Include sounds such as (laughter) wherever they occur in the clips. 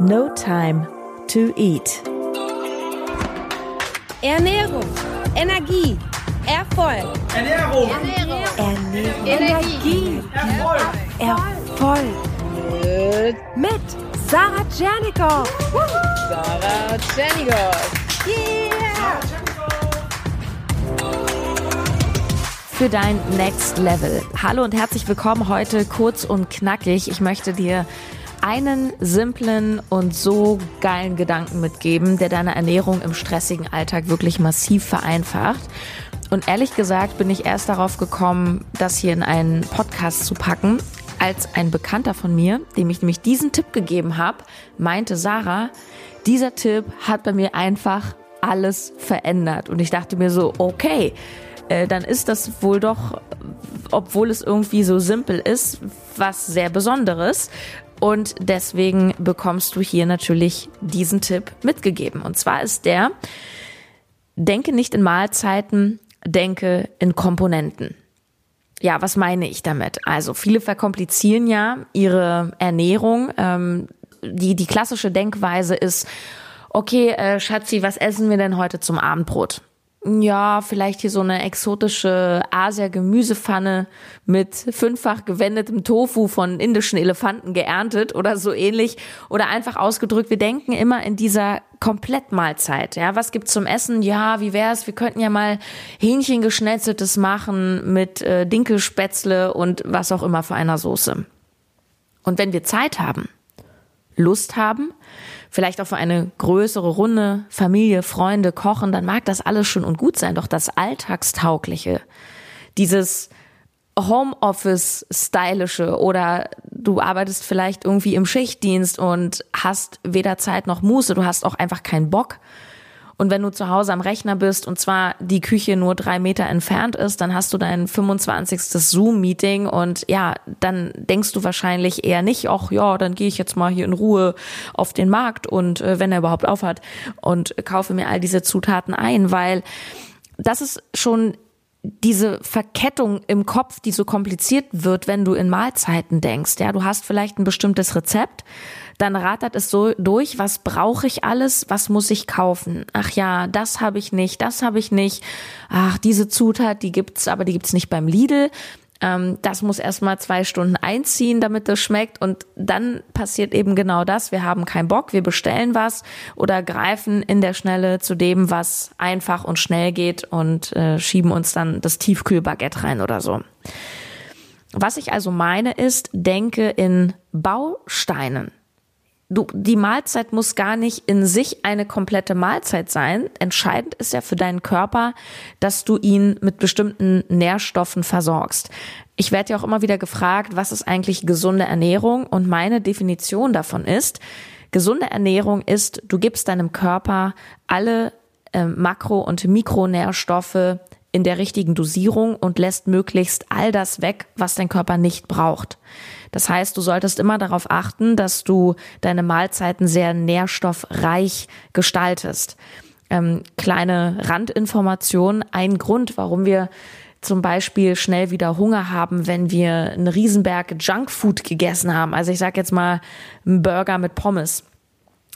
No Time to Eat. Ernährung, Energie, Erfolg. Ernährung, Ernährung, Ernährung. Energie, Erfolg. Erfolg. mit Sarah Tschernikow. Sarah Tschernigow. Yeah! Für dein Next Level. Hallo und herzlich willkommen heute kurz und knackig. Ich möchte dir einen simplen und so geilen Gedanken mitgeben, der deine Ernährung im stressigen Alltag wirklich massiv vereinfacht. Und ehrlich gesagt bin ich erst darauf gekommen, das hier in einen Podcast zu packen, als ein Bekannter von mir, dem ich nämlich diesen Tipp gegeben habe, meinte Sarah, dieser Tipp hat bei mir einfach alles verändert. Und ich dachte mir so, okay, äh, dann ist das wohl doch, obwohl es irgendwie so simpel ist, was sehr Besonderes. Und deswegen bekommst du hier natürlich diesen Tipp mitgegeben. Und zwar ist der, denke nicht in Mahlzeiten, denke in Komponenten. Ja, was meine ich damit? Also viele verkomplizieren ja ihre Ernährung. Ähm, die, die klassische Denkweise ist, okay, äh, Schatzi, was essen wir denn heute zum Abendbrot? Ja, vielleicht hier so eine exotische Asia-Gemüsepfanne mit fünffach gewendetem Tofu von indischen Elefanten geerntet oder so ähnlich. Oder einfach ausgedrückt, wir denken immer in dieser Komplettmahlzeit. Ja, was gibt's zum Essen? Ja, wie wär's? Wir könnten ja mal Hähnchengeschnetzeltes machen mit äh, Dinkelspätzle und was auch immer für einer Soße. Und wenn wir Zeit haben, Lust haben, vielleicht auch für eine größere Runde, Familie, Freunde kochen, dann mag das alles schön und gut sein. Doch das Alltagstaugliche, dieses Homeoffice-stylische oder du arbeitest vielleicht irgendwie im Schichtdienst und hast weder Zeit noch Muße, du hast auch einfach keinen Bock. Und wenn du zu Hause am Rechner bist und zwar die Küche nur drei Meter entfernt ist, dann hast du dein 25. Zoom-Meeting und ja, dann denkst du wahrscheinlich eher nicht, ach ja, dann gehe ich jetzt mal hier in Ruhe auf den Markt und äh, wenn er überhaupt aufhat und kaufe mir all diese Zutaten ein, weil das ist schon diese Verkettung im Kopf, die so kompliziert wird, wenn du in Mahlzeiten denkst. Ja, du hast vielleicht ein bestimmtes Rezept, dann rattert es so durch, was brauche ich alles, was muss ich kaufen? Ach ja, das habe ich nicht, das habe ich nicht. Ach, diese Zutat, die gibt's, aber die gibt's nicht beim Lidl. Ähm, das muss erstmal zwei Stunden einziehen, damit das schmeckt. Und dann passiert eben genau das. Wir haben keinen Bock, wir bestellen was oder greifen in der Schnelle zu dem, was einfach und schnell geht und äh, schieben uns dann das Tiefkühlbaguette rein oder so. Was ich also meine ist, denke in Bausteinen. Du, die Mahlzeit muss gar nicht in sich eine komplette Mahlzeit sein. Entscheidend ist ja für deinen Körper, dass du ihn mit bestimmten Nährstoffen versorgst. Ich werde ja auch immer wieder gefragt, was ist eigentlich gesunde Ernährung? Und meine Definition davon ist, gesunde Ernährung ist, du gibst deinem Körper alle äh, Makro- und Mikronährstoffe in der richtigen Dosierung und lässt möglichst all das weg, was dein Körper nicht braucht. Das heißt, du solltest immer darauf achten, dass du deine Mahlzeiten sehr nährstoffreich gestaltest. Ähm, kleine Randinformation. Ein Grund, warum wir zum Beispiel schnell wieder Hunger haben, wenn wir einen Riesenberg Junkfood gegessen haben. Also ich sage jetzt mal einen Burger mit Pommes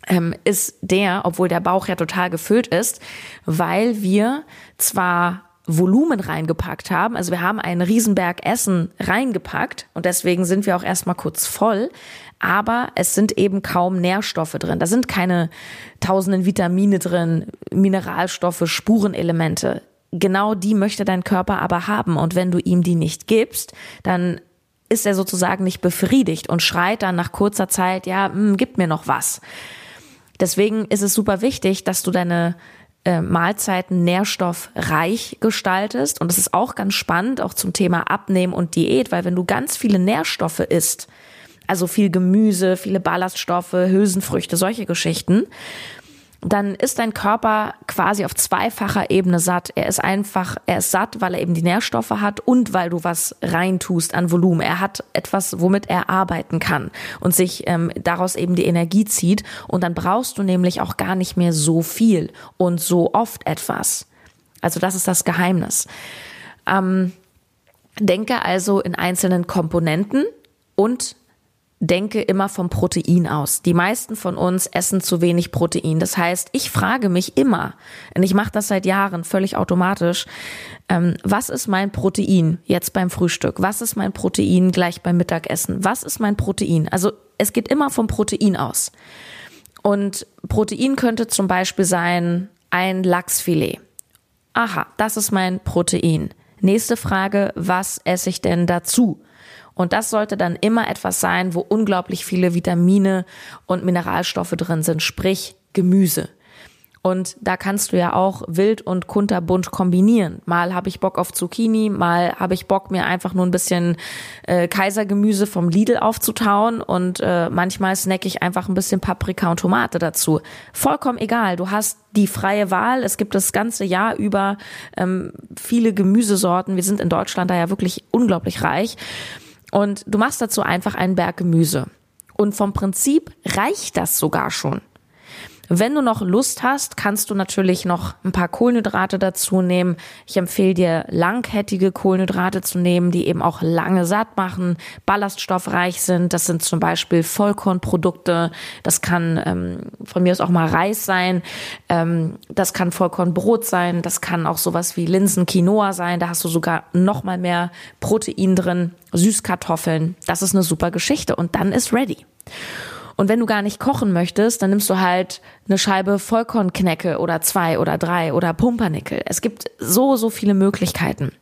ähm, ist der, obwohl der Bauch ja total gefüllt ist, weil wir zwar Volumen reingepackt haben. Also wir haben einen Riesenberg Essen reingepackt und deswegen sind wir auch erstmal kurz voll. Aber es sind eben kaum Nährstoffe drin. Da sind keine tausenden Vitamine drin, Mineralstoffe, Spurenelemente. Genau die möchte dein Körper aber haben. Und wenn du ihm die nicht gibst, dann ist er sozusagen nicht befriedigt und schreit dann nach kurzer Zeit, ja, mh, hm, gib mir noch was. Deswegen ist es super wichtig, dass du deine äh, Mahlzeiten nährstoffreich gestaltest. Und das ist auch ganz spannend, auch zum Thema Abnehmen und Diät, weil wenn du ganz viele Nährstoffe isst, also viel Gemüse, viele Ballaststoffe, Hülsenfrüchte, solche Geschichten, dann ist dein Körper quasi auf zweifacher Ebene satt. Er ist einfach, er ist satt, weil er eben die Nährstoffe hat und weil du was reintust an Volumen. Er hat etwas, womit er arbeiten kann und sich ähm, daraus eben die Energie zieht. Und dann brauchst du nämlich auch gar nicht mehr so viel und so oft etwas. Also das ist das Geheimnis. Ähm, denke also in einzelnen Komponenten und denke immer vom Protein aus. Die meisten von uns essen zu wenig Protein. Das heißt, ich frage mich immer, und ich mache das seit Jahren völlig automatisch, ähm, was ist mein Protein jetzt beim Frühstück? Was ist mein Protein gleich beim Mittagessen? Was ist mein Protein? Also es geht immer vom Protein aus. Und Protein könnte zum Beispiel sein ein Lachsfilet. Aha, das ist mein Protein. Nächste Frage, was esse ich denn dazu? Und das sollte dann immer etwas sein, wo unglaublich viele Vitamine und Mineralstoffe drin sind, sprich Gemüse. Und da kannst du ja auch wild und kunterbunt kombinieren. Mal habe ich Bock auf Zucchini, mal habe ich Bock, mir einfach nur ein bisschen äh, Kaisergemüse vom Lidl aufzutauen und äh, manchmal snack ich einfach ein bisschen Paprika und Tomate dazu. Vollkommen egal. Du hast die freie Wahl. Es gibt das ganze Jahr über ähm, viele Gemüsesorten. Wir sind in Deutschland da ja wirklich unglaublich reich. Und du machst dazu einfach einen Berg Gemüse. Und vom Prinzip reicht das sogar schon. Wenn du noch Lust hast, kannst du natürlich noch ein paar Kohlenhydrate dazu nehmen. Ich empfehle dir langkettige Kohlenhydrate zu nehmen, die eben auch lange satt machen, ballaststoffreich sind. Das sind zum Beispiel Vollkornprodukte. Das kann ähm, von mir aus auch mal Reis sein. Ähm, das kann Vollkornbrot sein. Das kann auch sowas wie Linsen, Quinoa sein. Da hast du sogar noch mal mehr Protein drin. Süßkartoffeln. Das ist eine super Geschichte. Und dann ist ready. Und wenn du gar nicht kochen möchtest, dann nimmst du halt eine Scheibe Vollkornknecke oder zwei oder drei oder Pumpernickel. Es gibt so, so viele Möglichkeiten.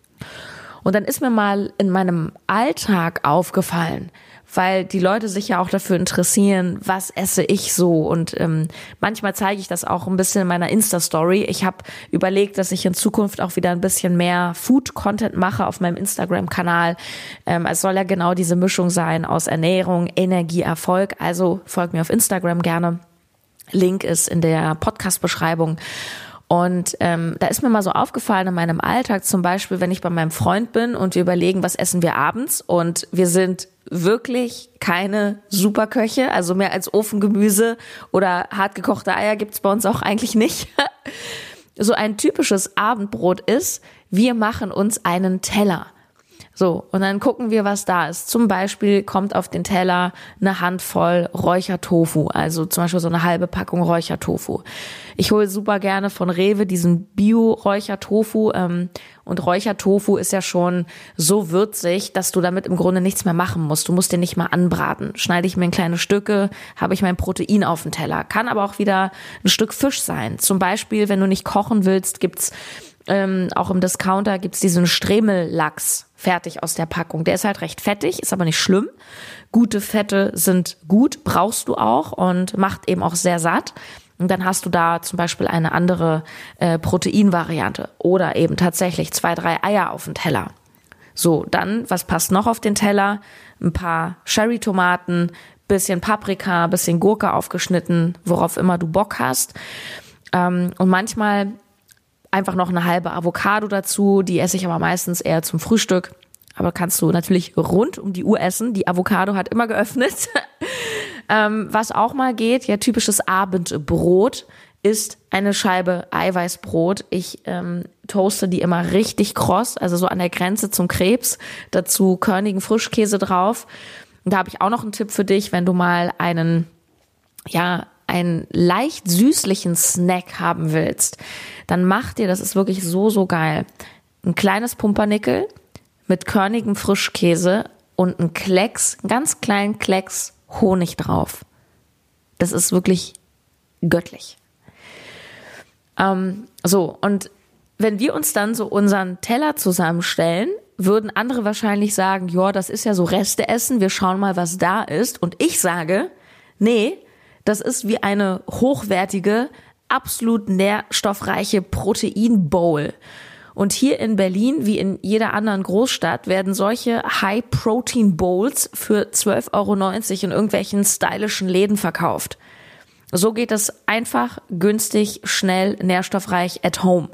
Und dann ist mir mal in meinem Alltag aufgefallen, weil die Leute sich ja auch dafür interessieren, was esse ich so. Und ähm, manchmal zeige ich das auch ein bisschen in meiner Insta-Story. Ich habe überlegt, dass ich in Zukunft auch wieder ein bisschen mehr Food-Content mache auf meinem Instagram-Kanal. Ähm, es soll ja genau diese Mischung sein aus Ernährung, Energie, Erfolg. Also folgt mir auf Instagram gerne. Link ist in der Podcast-Beschreibung. Und ähm, da ist mir mal so aufgefallen in meinem Alltag, zum Beispiel, wenn ich bei meinem Freund bin und wir überlegen, was essen wir abends und wir sind wirklich keine Superköche, also mehr als Ofengemüse oder hartgekochte Eier gibt's bei uns auch eigentlich nicht. (laughs) so ein typisches Abendbrot ist, wir machen uns einen Teller. So, und dann gucken wir, was da ist. Zum Beispiel kommt auf den Teller eine Handvoll Räuchertofu, also zum Beispiel so eine halbe Packung Räuchertofu. Ich hole super gerne von Rewe diesen Bio-Räuchertofu. Ähm, und Räuchertofu ist ja schon so würzig, dass du damit im Grunde nichts mehr machen musst. Du musst den nicht mal anbraten. Schneide ich mir in kleine Stücke, habe ich mein Protein auf dem Teller. Kann aber auch wieder ein Stück Fisch sein. Zum Beispiel, wenn du nicht kochen willst, gibt's ähm, auch im Discounter gibt's diesen Stremellachs fertig aus der Packung. Der ist halt recht fettig, ist aber nicht schlimm. Gute Fette sind gut, brauchst du auch und macht eben auch sehr satt. Und dann hast du da zum Beispiel eine andere äh, Proteinvariante oder eben tatsächlich zwei, drei Eier auf dem Teller. So, dann, was passt noch auf den Teller? Ein paar Cherry-Tomaten, bisschen Paprika, bisschen Gurke aufgeschnitten, worauf immer du Bock hast. Ähm, und manchmal einfach noch eine halbe Avocado dazu. Die esse ich aber meistens eher zum Frühstück. Aber kannst du natürlich rund um die Uhr essen. Die Avocado hat immer geöffnet. (laughs) ähm, was auch mal geht, ja, typisches Abendbrot ist eine Scheibe Eiweißbrot. Ich ähm, toaste die immer richtig kross, also so an der Grenze zum Krebs. Dazu körnigen Frischkäse drauf. Und da habe ich auch noch einen Tipp für dich, wenn du mal einen, ja, einen leicht süßlichen Snack haben willst, dann mach dir, das ist wirklich so, so geil, ein kleines Pumpernickel mit körnigem Frischkäse und ein Klecks, einen ganz kleinen Klecks Honig drauf. Das ist wirklich göttlich. Ähm, so, und wenn wir uns dann so unseren Teller zusammenstellen, würden andere wahrscheinlich sagen, ja, das ist ja so Resteessen, wir schauen mal, was da ist. Und ich sage, nee, das ist wie eine hochwertige, absolut nährstoffreiche Proteinbowl. Und hier in Berlin, wie in jeder anderen Großstadt, werden solche High-Protein-Bowls für 12,90 Euro in irgendwelchen stylischen Läden verkauft. So geht es einfach, günstig, schnell, nährstoffreich at home.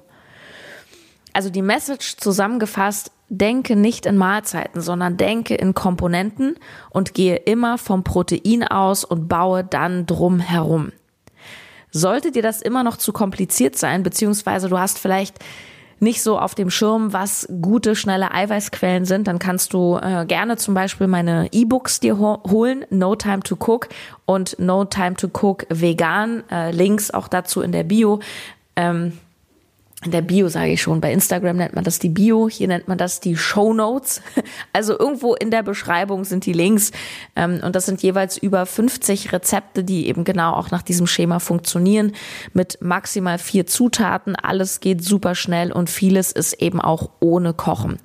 Also die Message zusammengefasst, denke nicht in Mahlzeiten, sondern denke in Komponenten und gehe immer vom Protein aus und baue dann drum herum. Sollte dir das immer noch zu kompliziert sein, beziehungsweise du hast vielleicht nicht so auf dem Schirm, was gute, schnelle Eiweißquellen sind, dann kannst du äh, gerne zum Beispiel meine E-Books dir ho holen, No Time to Cook und No Time to Cook Vegan. Äh, Links auch dazu in der Bio. Ähm, in der Bio sage ich schon, bei Instagram nennt man das die Bio, hier nennt man das die Show Notes. (laughs) Also irgendwo in der Beschreibung sind die Links ähm, und das sind jeweils über 50 Rezepte, die eben genau auch nach diesem Schema funktionieren, mit maximal vier Zutaten. Alles geht super schnell und vieles ist eben auch ohne Kochen.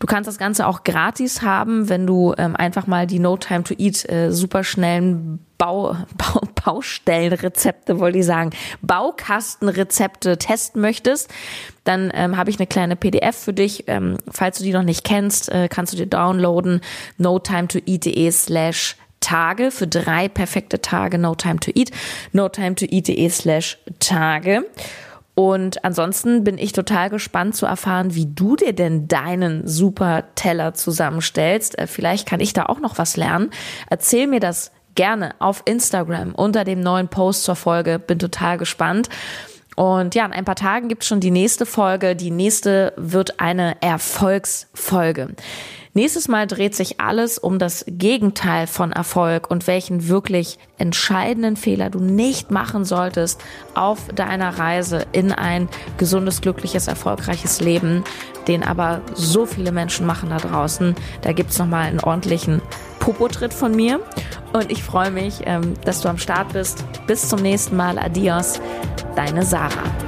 Du kannst das Ganze auch gratis haben, wenn du ähm, einfach mal die No Time to Eat äh, super schnellen Bau, (laughs) Bau, Baustellenrezepte, wollte ich sagen, Baukastenrezepte testen möchtest, dann ähm, habe ich eine kleine PDF für dich. Ähm, falls du die noch nicht kennst, äh, kannst du dir downloaden. No time to eat.de slash Tage für drei perfekte Tage. No time to eat. No time to eat.de slash Tage. Und ansonsten bin ich total gespannt zu erfahren, wie du dir denn deinen super Teller zusammenstellst. Äh, vielleicht kann ich da auch noch was lernen. Erzähl mir das gerne auf Instagram unter dem neuen Post zur Folge. Bin total gespannt. Und ja, in ein paar Tagen gibt es schon die nächste Folge. Die nächste wird eine Erfolgsfolge. Nächstes Mal dreht sich alles um das Gegenteil von Erfolg und welchen wirklich entscheidenden Fehler du nicht machen solltest auf deiner Reise in ein gesundes, glückliches, erfolgreiches Leben, den aber so viele Menschen machen da draußen. Da gibt's nochmal einen ordentlichen Popotritt von mir. Und ich freue mich, ähm, dass du am Start bist. Bis zum nächsten Mal. Adios. Deine Sarah.